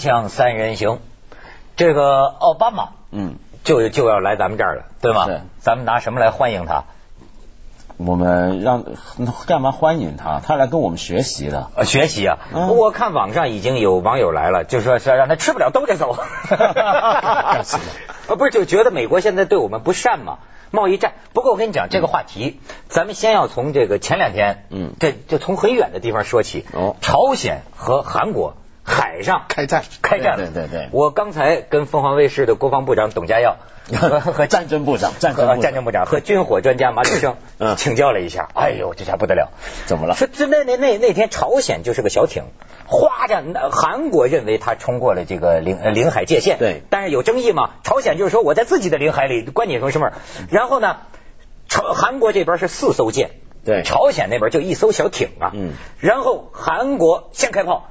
锵三人行，这个奥巴马，嗯，就就要来咱们这儿了，对吗？对，咱们拿什么来欢迎他？我们让干嘛欢迎他？他来跟我们学习的。呃，学习啊！我看网上已经有网友来了，就说是让他吃不了兜着走。干什么？呃，不是，就觉得美国现在对我们不善嘛，贸易战。不过我跟你讲这个话题，咱们先要从这个前两天，嗯，这就从很远的地方说起。哦，朝鲜和韩国海上开战，开战。对对对。我刚才跟凤凰卫视的国防部长董家耀。和和战争部长，战争战争部长和军火专家马鼎生请教了一下，哎呦，这下不得了，怎么了？说这那那那那天朝鲜就是个小艇，哗着，韩国认为他冲过了这个领领海界限，对，但是有争议嘛？朝鲜就是说我在自己的领海里，关你什么什么？然后呢，朝韩国这边是四艘舰，对，朝鲜那边就一艘小艇啊，嗯，然后韩国先开炮，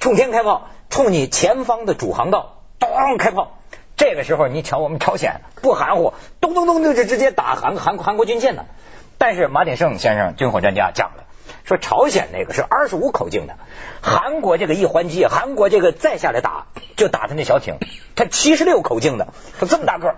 冲天开炮，冲你前方的主航道，咚开炮。这个时候，你瞧我们朝鲜不含糊，咚咚咚就就直接打韩韩韩国军舰呢。但是马鼎盛先生军火专家讲了，说朝鲜那个是二十五口径的，韩国这个一还击，韩国这个再下来打就打他那小艇，他七十六口径的，他这么大个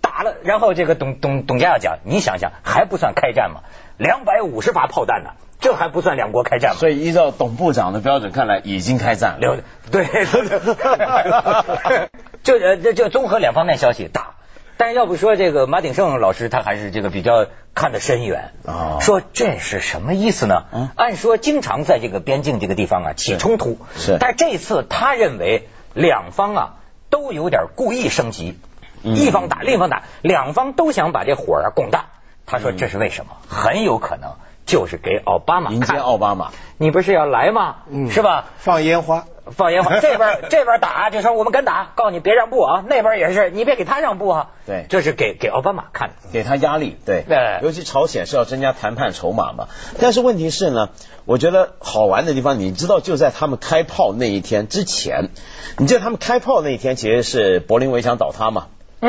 打了，然后这个董董董家要讲，你想想还不算开战吗？两百五十发炮弹呢。这还不算两国开战吗？所以依照董部长的标准看来，已经开战了。对，就就就综合两方面消息打。但是要不说这个马鼎盛老师，他还是这个比较看得深远啊。说这是什么意思呢？按说经常在这个边境这个地方啊起冲突，是。但这次他认为两方啊都有点故意升级，一方打另一方打，两方都想把这火啊拱大。他说这是为什么？很有可能。就是给奥巴马迎接奥巴马，你不是要来吗？是吧？放烟花，放烟花，这边这边打，就说我们敢打，告诉你别让步啊。那边也是，你别给他让步啊。对，这是给给奥巴马看，给他压力。对，对，尤其朝鲜是要增加谈判筹码嘛。但是问题是呢，我觉得好玩的地方，你知道就在他们开炮那一天之前，你知道他们开炮那一天其实是柏林围墙倒塌嘛，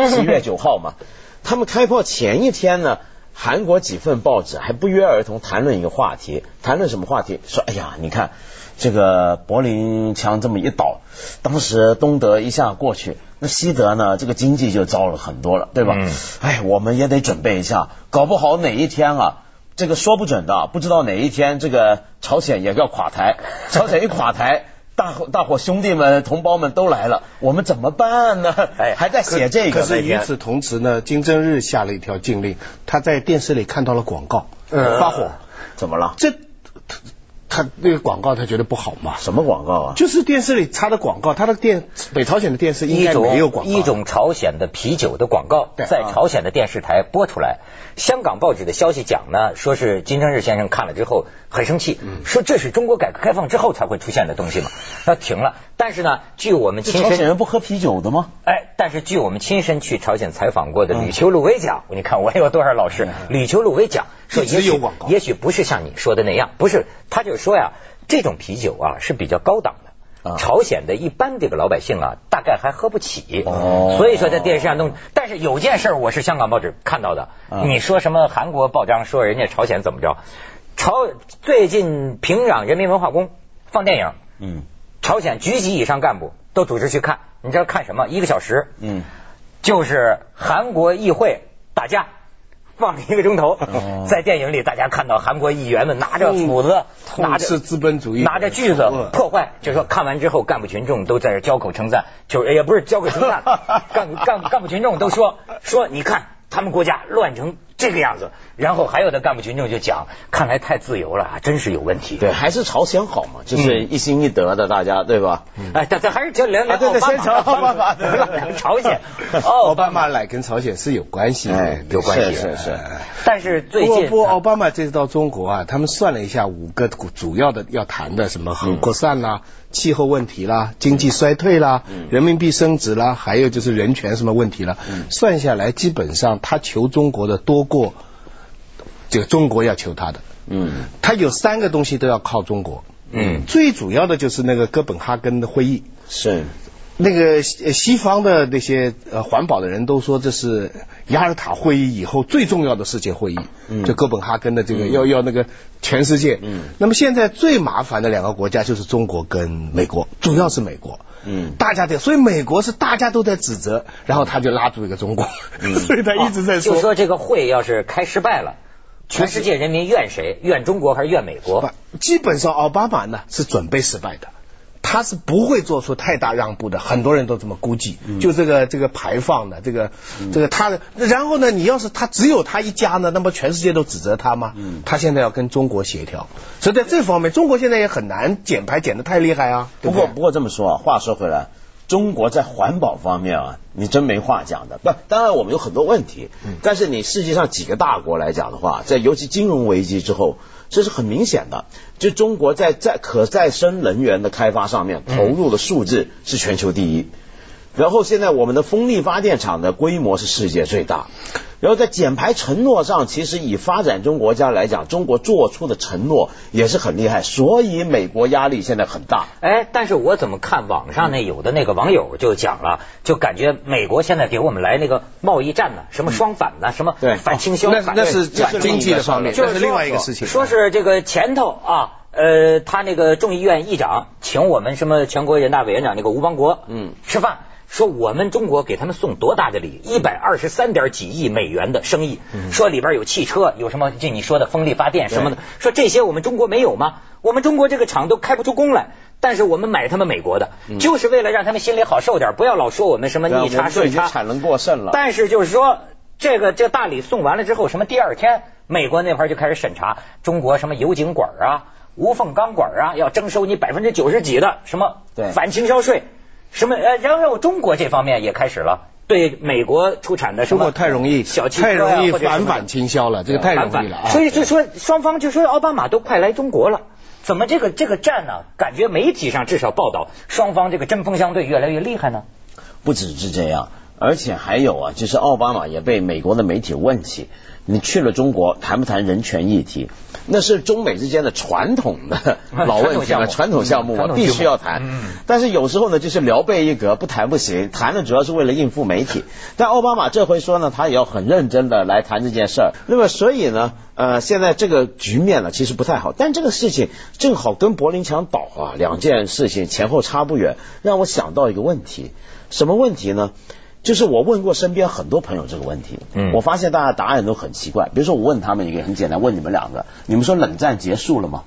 十一月九号嘛。他们开炮前一天呢。韩国几份报纸还不约而同谈论一个话题，谈论什么话题？说，哎呀，你看这个柏林墙这么一倒，当时东德一下过去，那西德呢，这个经济就糟了很多了，对吧？哎，我们也得准备一下，搞不好哪一天啊，这个说不准的，不知道哪一天这个朝鲜也要垮台，朝鲜一垮台。大伙大伙兄弟们同胞们都来了，我们怎么办呢？哎，还在写这个。可是与此同时呢，金正日下了一条禁令，他在电视里看到了广告，发火，怎么了？这。他那个广告他觉得不好嘛？什么广告啊？就是电视里插的广告，他的电北朝鲜的电视应该没有广告。一种朝鲜的啤酒的广告在朝鲜的电视台播出来。香港报纸的消息讲呢，说是金正日先生看了之后很生气，说这是中国改革开放之后才会出现的东西嘛，他停了。但是呢，据我们亲身，朝鲜人不喝啤酒的吗？哎，但是据我们亲身去朝鲜采访过的吕秋露薇讲，你看我有多少老师？吕秋露薇讲。说也许也许不是像你说的那样，不是，他就说呀，这种啤酒啊是比较高档的，朝鲜的一般这个老百姓啊，大概还喝不起，所以说在电视上弄。但是有件事我是香港报纸看到的，你说什么韩国报章说人家朝鲜怎么着？朝最近平壤人民文化宫放电影，嗯，朝鲜局级以上干部都组织去看，你知道看什么？一个小时，嗯，就是韩国议会打架。放了一个钟头，在电影里，大家看到韩国议员们拿着斧子，拿着资本主义，拿着锯子破坏，就说看完之后，干部群众都在这交口称赞，就是也不是交口称赞，干干干部群众都说说，你看他们国家乱成。这个样子，然后还有的干部群众就讲，看来太自由了，真是有问题。对，还是朝鲜好嘛，就是一心一德的大家，对吧？哎，但但还是叫两两奥巴马，朝鲜，奥巴马。来跟朝鲜是有关系，有关系。是是。但是最近，不过奥巴马这次到中国啊，他们算了一下五个主要的要谈的，什么核扩散啦、气候问题啦、经济衰退啦、人民币升值啦，还有就是人权什么问题啦，算下来基本上他求中国的多。过这个中国要求他的，嗯，他有三个东西都要靠中国，嗯，最主要的就是那个哥本哈根的会议，是。那个西方的那些呃环保的人都说这是雅尔塔会议以后最重要的世界会议，嗯，就哥本哈根的这个要要那个全世界，嗯，那么现在最麻烦的两个国家就是中国跟美国，主要是美国，嗯，大家的，所以美国是大家都在指责，然后他就拉住一个中国，所以他一直在说，就说这个会要是开失败了，全世界人民怨谁？怨中国还是怨美国？基本上奥巴马呢是准备失败的。他是不会做出太大让步的，很多人都这么估计。就这个这个排放的这个这个他，然后呢，你要是他只有他一家呢，那么全世界都指责他吗？他现在要跟中国协调，所以在这方面，中国现在也很难减排减的太厉害啊。不过不过这么说啊，话说回来，中国在环保方面啊，你真没话讲的。不，当然我们有很多问题，但是你世界上几个大国来讲的话，在尤其金融危机之后。这是很明显的，就中国在在可再生能源的开发上面投入的数字是全球第一，然后现在我们的风力发电厂的规模是世界最大。然后在减排承诺上，其实以发展中国家来讲，中国做出的承诺也是很厉害，所以美国压力现在很大。哎，但是我怎么看网上那有的那个网友就讲了，就感觉美国现在给我们来那个贸易战呢，什么双反呢，什么反倾销，那那是讲经济的方面，就是另外一个事情。说是这个前头啊，呃，他那个众议院议长请我们什么全国人大委员长那个吴邦国，嗯，吃饭。说我们中国给他们送多大的礼？一百二十三点几亿美元的生意，说里边有汽车，有什么就你说的风力发电什么的，说这些我们中国没有吗？我们中国这个厂都开不出工来，但是我们买他们美国的，就是为了让他们心里好受点，不要老说我们什么逆差顺差。产能过剩了。但是就是说，这个这大礼送完了之后，什么第二天美国那块就开始审查中国什么油井管啊、无缝钢管啊，要征收你百分之九十几的什么反倾销税。什么呃，然后中国这方面也开始了，对美国出产的什么太容易小汽车太容易反反倾销了，这个太容易了。所以就说双方就说奥巴马都快来中国了，怎么这个这个战呢？感觉媒体上至少报道双方这个针锋相对越来越厉害呢？不只是这样，而且还有啊，就是奥巴马也被美国的媒体问起。你去了中国，谈不谈人权议题？那是中美之间的传统的 老问题了，传统项目嘛，必须要谈。但是有时候呢，就是聊备一格，不谈不行。谈的主要是为了应付媒体。但奥巴马这回说呢，他也要很认真的来谈这件事儿。那么，所以呢，呃，现在这个局面呢，其实不太好。但这个事情正好跟柏林墙倒啊，两件事情前后差不远，让我想到一个问题，什么问题呢？就是我问过身边很多朋友这个问题，嗯，我发现大家答案都很奇怪。比如说，我问他们一个很简单，问你们两个，你们说冷战结束了吗？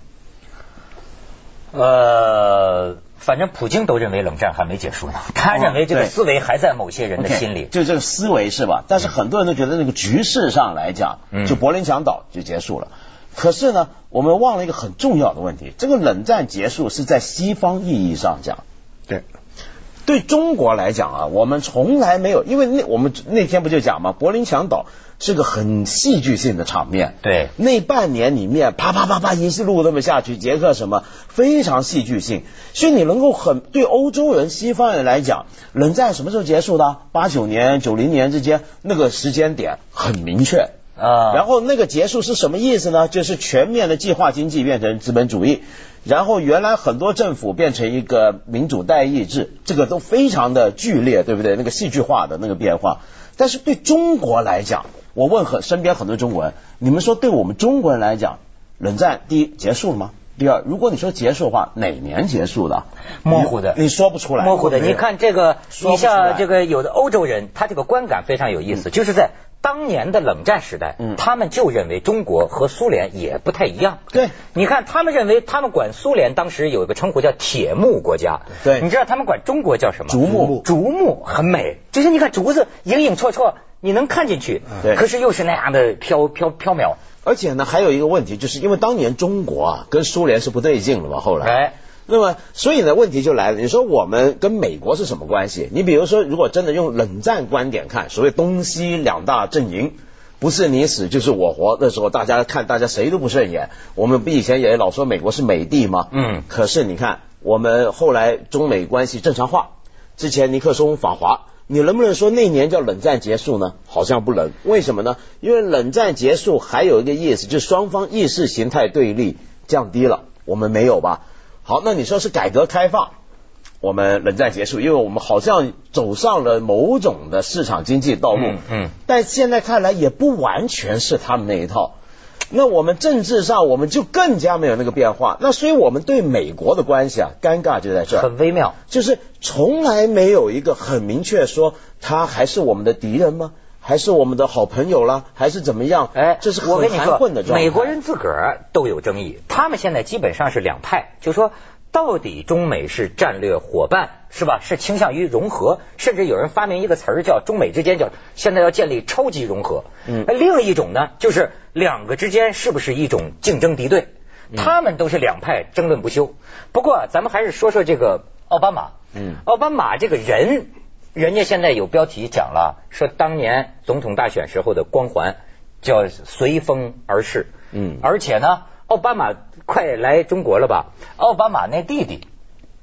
呃，反正普京都认为冷战还没结束呢，他认为这个思维还在某些人的心里，就这个思维是吧？但是很多人都觉得那个局势上来讲，就柏林墙倒就结束了。可是呢，我们忘了一个很重要的问题，这个冷战结束是在西方意义上讲，对。对中国来讲啊，我们从来没有，因为那我们那天不就讲吗？柏林墙倒是个很戏剧性的场面。对，那半年里面，啪啪啪啪一路那么下去，捷克什么非常戏剧性。所以你能够很对欧洲人、西方人来讲，冷战什么时候结束的？八九年、九零年之间，那个时间点很明确啊。然后那个结束是什么意思呢？就是全面的计划经济变成资本主义。然后原来很多政府变成一个民主代议制，这个都非常的剧烈，对不对？那个戏剧化的那个变化。但是对中国来讲，我问很身边很多中国人，你们说对我们中国人来讲，冷战第一结束了吗？第二，如果你说结束的话，哪年结束的？模糊的，你说不出来。模糊的，你看这个，你像这个有的欧洲人，他这个观感非常有意思，就是在。当年的冷战时代，他们就认为中国和苏联也不太一样。对，你看，他们认为他们管苏联当时有一个称呼叫铁木国家。对，你知道他们管中国叫什么？竹木。竹木很美，就是你看竹子影影绰绰，你能看进去。对，可是又是那样的飘飘飘渺。而且呢，还有一个问题，就是因为当年中国啊跟苏联是不对劲了嘛，后来。哎。那么，所以呢，问题就来了。你说我们跟美国是什么关系？你比如说，如果真的用冷战观点看，所谓东西两大阵营，不是你死就是我活。那时候大家看，大家谁都不顺眼。我们不以前也老说美国是美帝吗？嗯。可是你看，我们后来中美关系正常化，之前尼克松访华，你能不能说那年叫冷战结束呢？好像不能。为什么呢？因为冷战结束还有一个意思，就是双方意识形态对立降低了。我们没有吧？好，那你说是改革开放，我们冷战结束，因为我们好像走上了某种的市场经济道路，嗯，但现在看来也不完全是他们那一套。那我们政治上我们就更加没有那个变化。那所以我们对美国的关系啊，尴尬就在这儿，很微妙，就是从来没有一个很明确说他还是我们的敌人吗？还是我们的好朋友啦？还是怎么样？哎，这是我跟你说，美国人自个儿都有争议，他们现在基本上是两派，就说到底中美是战略伙伴是吧？是倾向于融合，甚至有人发明一个词儿叫中美之间叫现在要建立超级融合。嗯，另一种呢，就是两个之间是不是一种竞争敌对？他们都是两派争论不休。不过咱们还是说说这个奥巴马。嗯，奥巴马这个人。人家现在有标题讲了，说当年总统大选时候的光环叫随风而逝。嗯，而且呢，奥巴马快来中国了吧？奥巴马那弟弟。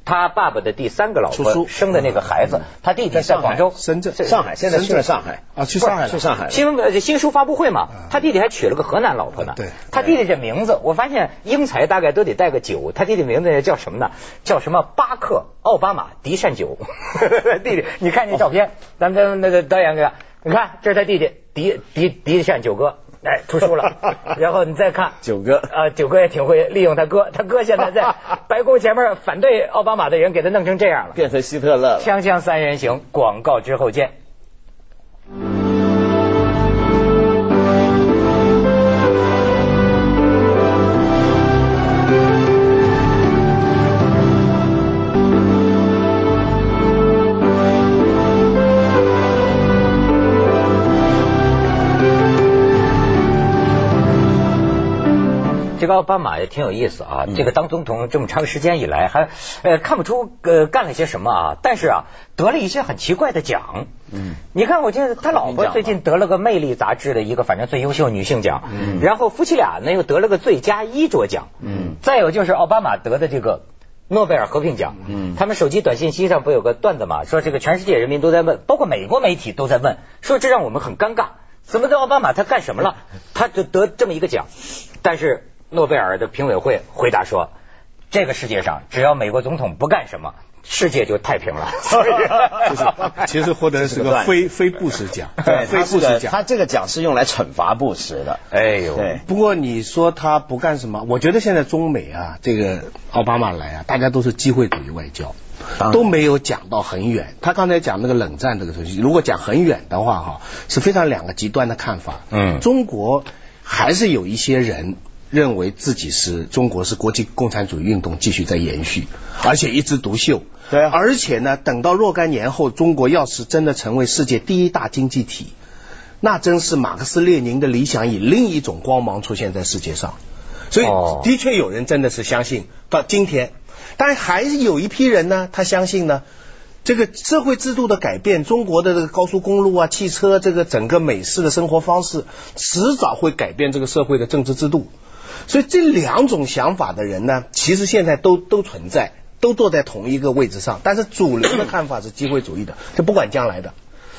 他爸爸的第三个老婆生的那个孩子，他弟弟在广州、深圳、上海，现在去了。上海。啊，去上海，去上海。新闻新书发布会嘛，他弟弟还娶了个河南老婆呢。对，他弟弟这名字，我发现英才大概都得带个九，他弟弟名字叫什么呢？叫什么巴克奥巴马迪善九。弟弟，你看这照片，咱们那个导演哥，你看这是他弟弟迪迪迪善九哥。哎，出书了，然后你再看。九哥。啊，九哥也挺会利用他哥，他哥现在在 白宫前面反对奥巴马的人给他弄成这样了，变成希特勒。锵锵三人行，广告之后见。这个奥巴马也挺有意思啊，这个当总统这么长时间以来，还呃看不出呃干了些什么啊，但是啊得了一些很奇怪的奖。嗯，你看我记得他老婆最近得了个《魅力》杂志的一个反正最优秀女性奖，嗯，然后夫妻俩呢又得了个最佳衣着奖，嗯，再有就是奥巴马得的这个诺贝尔和平奖，嗯，他们手机短信息上不有个段子嘛，说这个全世界人民都在问，包括美国媒体都在问，说这让我们很尴尬，怎么的奥巴马他干什么了，他就得这么一个奖，但是。诺贝尔的评委会回答说：“这个世界上只要美国总统不干什么，世界就太平了。”其实获得是个非非布什奖，对，非布什奖。他这个奖是用来惩罚布什的。哎呦，对。不过你说他不干什么？我觉得现在中美啊，这个奥巴马来啊，大家都是机会主义外交，都没有讲到很远。他刚才讲那个冷战这个东西，如果讲很远的话，哈，是非常两个极端的看法。嗯，中国还是有一些人。认为自己是中国是国际共产主义运动继续在延续，而且一枝独秀。对，而且呢，等到若干年后，中国要是真的成为世界第一大经济体，那真是马克思列宁的理想以另一种光芒出现在世界上。所以，的确有人真的是相信到今天，但还是有一批人呢，他相信呢，这个社会制度的改变，中国的这个高速公路啊、汽车这个整个美式的生活方式，迟早会改变这个社会的政治制度。所以这两种想法的人呢，其实现在都都存在，都坐在同一个位置上。但是主流的看法是机会主义的，就不管将来的。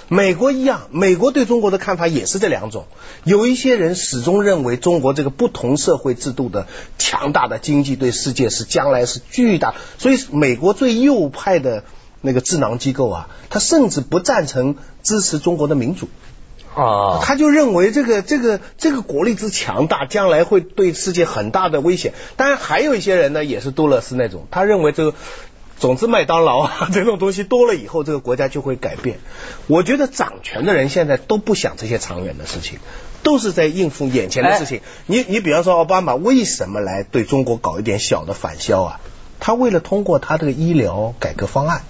美国一样，美国对中国的看法也是这两种。有一些人始终认为中国这个不同社会制度的强大的经济对世界是将来是巨大。所以美国最右派的那个智囊机构啊，他甚至不赞成支持中国的民主。啊，他就认为这个这个这个国力之强大，将来会对世界很大的危险。当然，还有一些人呢，也是杜勒斯那种，他认为这个总之麦当劳啊 这种东西多了以后，这个国家就会改变。我觉得掌权的人现在都不想这些长远的事情，都是在应付眼前的事情。你你比方说奥巴马为什么来对中国搞一点小的反销啊？他为了通过他这个医疗改革方案。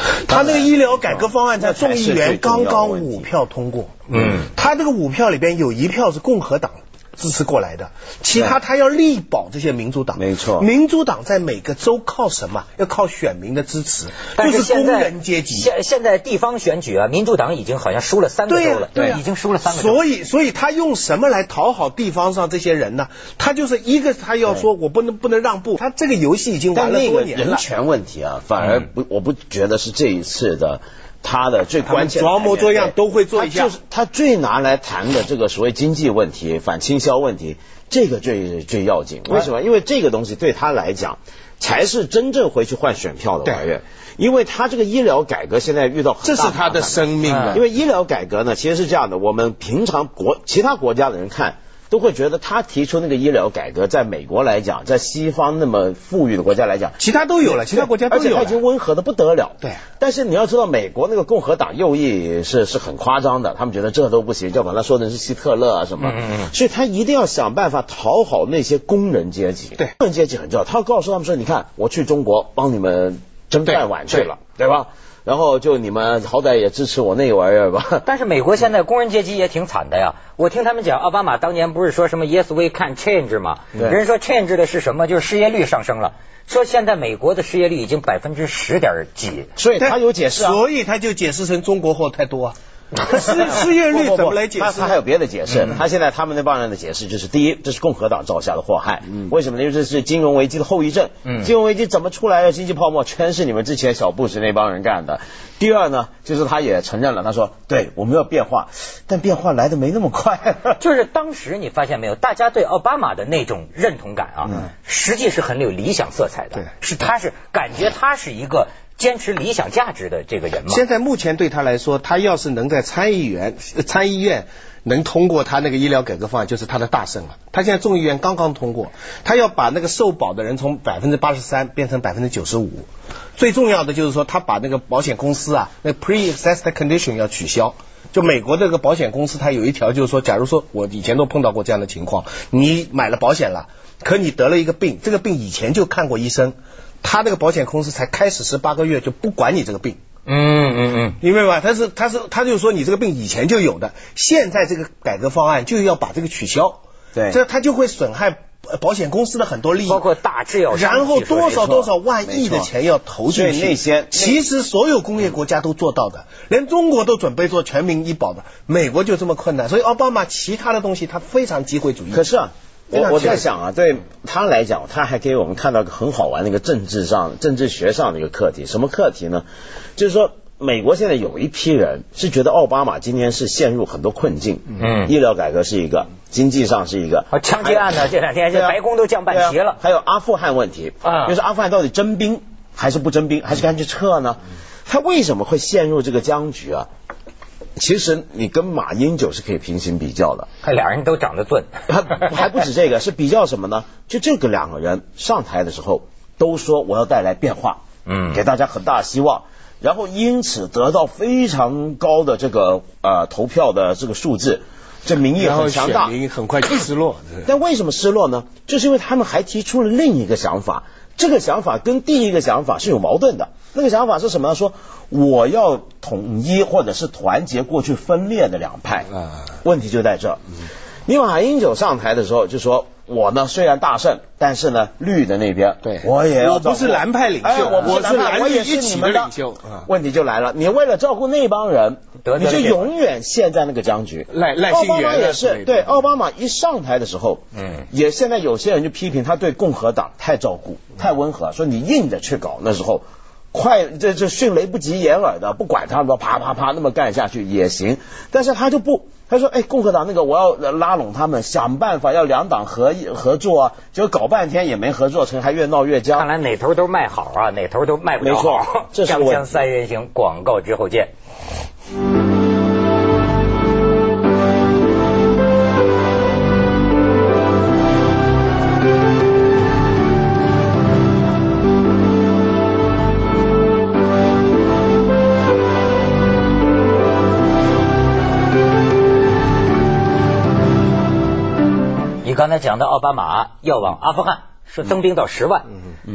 他那个医疗改革方案在众议员刚刚五票通过，嗯，他这个五票里边有一票是共和党。支持过来的，其他他要力保这些民主党，没错。民主党在每个州靠什么？要靠选民的支持，就是工人阶级。现现在地方选举啊，民主党已经好像输了三个州了，对，已经输了三个。所以，所以他用什么来讨好地方上这些人呢？他就是一个，他要说我不能不能让步。他这个游戏已经玩了多年了。人权问题啊，反而不，我不觉得是这一次的。他的最关键，装模作样都会做一下。就是他最拿来谈的这个所谓经济问题、反倾销问题，这个最最要紧。为什么？因为这个东西对他来讲，才是真正回去换选票的玩意儿。因为他这个医疗改革现在遇到，这是他的生命。因为医疗改革呢，其实是这样的：我们平常国其他国家的人看。都会觉得他提出那个医疗改革，在美国来讲，在西方那么富裕的国家来讲，其他都有了，其他国家都有，而且他已经温和的不得了。对，但是你要知道，美国那个共和党右翼是是很夸张的，他们觉得这都不行，就把他说的是希特勒啊什么，嗯嗯所以他一定要想办法讨好那些工人阶级。对，工人阶级很重要，他要告诉他们说，你看，我去中国帮你们争饭碗去了，对吧？然后就你们好歹也支持我那玩意儿吧。但是美国现在工人阶级也挺惨的呀。我听他们讲，奥巴马当年不是说什么 Yes we can change 吗？人说 change 的是什么？就是失业率上升了。说现在美国的失业率已经百分之十点几。所以他有解释啊。所以他就解释成中国货太多啊。失失业率怎么来解释？他他还有别的解释。他现在他们那帮人的解释就是：第一，这是共和党造下的祸害。为什么呢？因为这是金融危机的后遗症。金融危机怎么出来的？经济泡沫全是你们之前小布什那帮人干的。第二呢，就是他也承认了，他说：“对，我们要变化，但变化来的没那么快。”就是当时你发现没有，大家对奥巴马的那种认同感啊，实际是很有理想色彩的。对，是他是感觉他是一个。坚持理想价值的这个人嘛，现在目前对他来说，他要是能在参议员、参议院能通过他那个医疗改革方案，就是他的大胜了。他现在众议院刚刚通过，他要把那个受保的人从百分之八十三变成百分之九十五。最重要的就是说，他把那个保险公司啊，那 pre-existing condition 要取消。就美国这个保险公司，它有一条就是说，假如说我以前都碰到过这样的情况，你买了保险了，可你得了一个病，这个病以前就看过医生。他这个保险公司才开始十八个月就不管你这个病，嗯嗯嗯，明白吧？他是他是他就说你这个病以前就有的，现在这个改革方案就要把这个取消，对，这他就会损害保险公司的很多利益，包括大制药然后多少多少万亿的钱要投进去，那些其实所有工业国家都做到的，连中国都准备做全民医保的，美国就这么困难，所以奥巴马其他的东西他非常机会主义。可是啊。我我在想啊，对他来讲，他还给我们看到个很好玩的一个政治上、政治学上的一个课题。什么课题呢？就是说，美国现在有一批人是觉得奥巴马今天是陷入很多困境。嗯，医疗改革是一个，经济上是一个。啊枪击案呢？这两天这白宫都降半旗了。还有阿富汗问题啊，就是阿富汗到底征兵还是不征兵，还是干脆撤呢？他为什么会陷入这个僵局啊？其实你跟马英九是可以平行比较的，他俩人都长得俊，还还不止这个，是比较什么呢？就这个两个人上台的时候都说我要带来变化，嗯，给大家很大希望，然后因此得到非常高的这个呃投票的这个数字，这民意很强大，民很快就失落。但为什么失落呢？就是因为他们还提出了另一个想法。这个想法跟第一个想法是有矛盾的。那个想法是什么呢？说我要统一或者是团结过去分裂的两派。啊问题就在这。你马英九上台的时候就说。我呢虽然大胜，但是呢绿的那边，对，我也要。我不是蓝派领袖，我是蓝绿一起的领袖。问题就来了，你为了照顾那帮人，你就永远陷在那个僵局。赖赖幸元也是，对，奥巴马一上台的时候，嗯，也现在有些人就批评他对共和党太照顾、太温和，说你硬着去搞，那时候快这这迅雷不及掩耳的，不管他们，啪啪啪那么干下去也行，但是他就不。他说：“哎，共和党那个，我要拉拢他们，想办法要两党合合作啊，结果搞半天也没合作成，还越闹越僵。看来哪头都卖好啊，哪头都卖不了好。没错，这是锵锵三人行，广告之后见。”刚才讲的奥巴马要往阿富汗，说增兵到十万，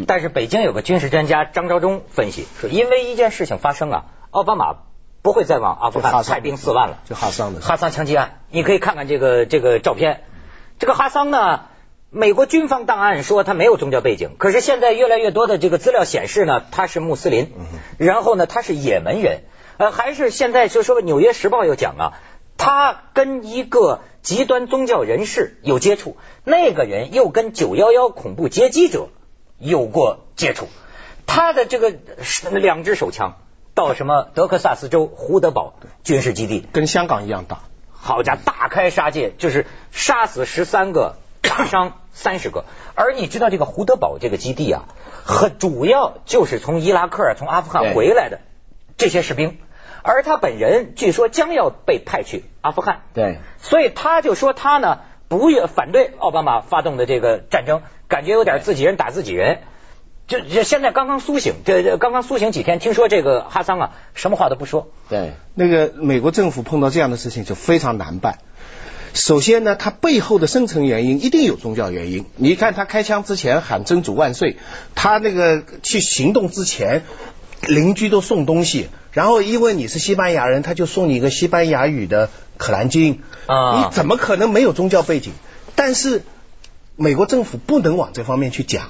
但是北京有个军事专家张召忠分析说，因为一件事情发生啊，奥巴马不会再往阿富汗派兵四万了。就哈桑的哈桑枪击案，你可以看看这个这个照片。这个哈桑呢，美国军方档案说他没有宗教背景，可是现在越来越多的这个资料显示呢，他是穆斯林，然后呢他是也门人，呃，还是现在就说《纽约时报》又讲啊，他跟一个。极端宗教人士有接触，那个人又跟九幺幺恐怖劫机者有过接触，他的这个两支手枪到什么德克萨斯州胡德堡军事基地，跟香港一样大，好家伙，大开杀戒，就是杀死十三个，打 伤三十个。而你知道这个胡德堡这个基地啊，很主要就是从伊拉克、从阿富汗回来的这些士兵。而他本人据说将要被派去阿富汗，对，所以他就说他呢不反对奥巴马发动的这个战争，感觉有点自己人打自己人。就这现在刚刚苏醒，这这刚刚苏醒几天，听说这个哈桑啊，什么话都不说。对，那个美国政府碰到这样的事情就非常难办。首先呢，他背后的深层原因一定有宗教原因。你看他开枪之前喊真主万岁，他那个去行动之前，邻居都送东西，然后因为你是西班牙人，他就送你一个西班牙语的可兰经啊，你怎么可能没有宗教背景？但是美国政府不能往这方面去讲。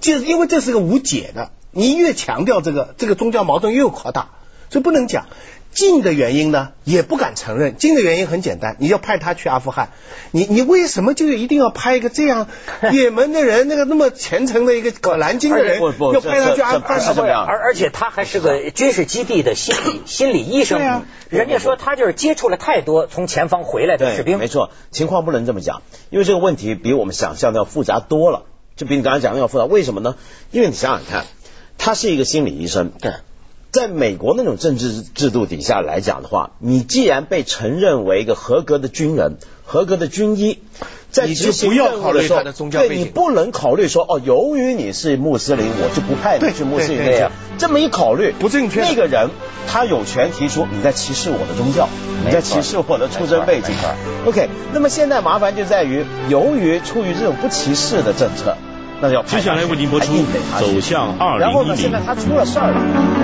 就是因为这是个无解的，你越强调这个，这个宗教矛盾越扩大，所以不能讲。近的原因呢，也不敢承认。近的原因很简单，你要派他去阿富汗，你你为什么就一定要派一个这样 也门的人，那个那么虔诚的一个搞南京的人，要派他去阿富汗？而而且他还是个军事基地的心理 心理医生，人家说他就是接触了太多从前方回来的士兵。没错，情况不能这么讲，因为这个问题比我们想象的要复杂多了。就比你刚才讲的要复杂，为什么呢？因为你想想看，他是一个心理医生，对，在美国那种政治制度底下来讲的话，你既然被承认为一个合格的军人、合格的军医，在执行任务的时候，对你不能考虑说哦，由于你是穆斯林，我就不派你去穆斯林那样，这么一考虑不正确。那个人他有权提出你在歧视我的宗教，你在歧视我的出征背景。OK，那么现在麻烦就在于，由于出于这种不歧视的政策。那要接下来为您播出《走向二零一零》。然后呢？现在他出了事儿了。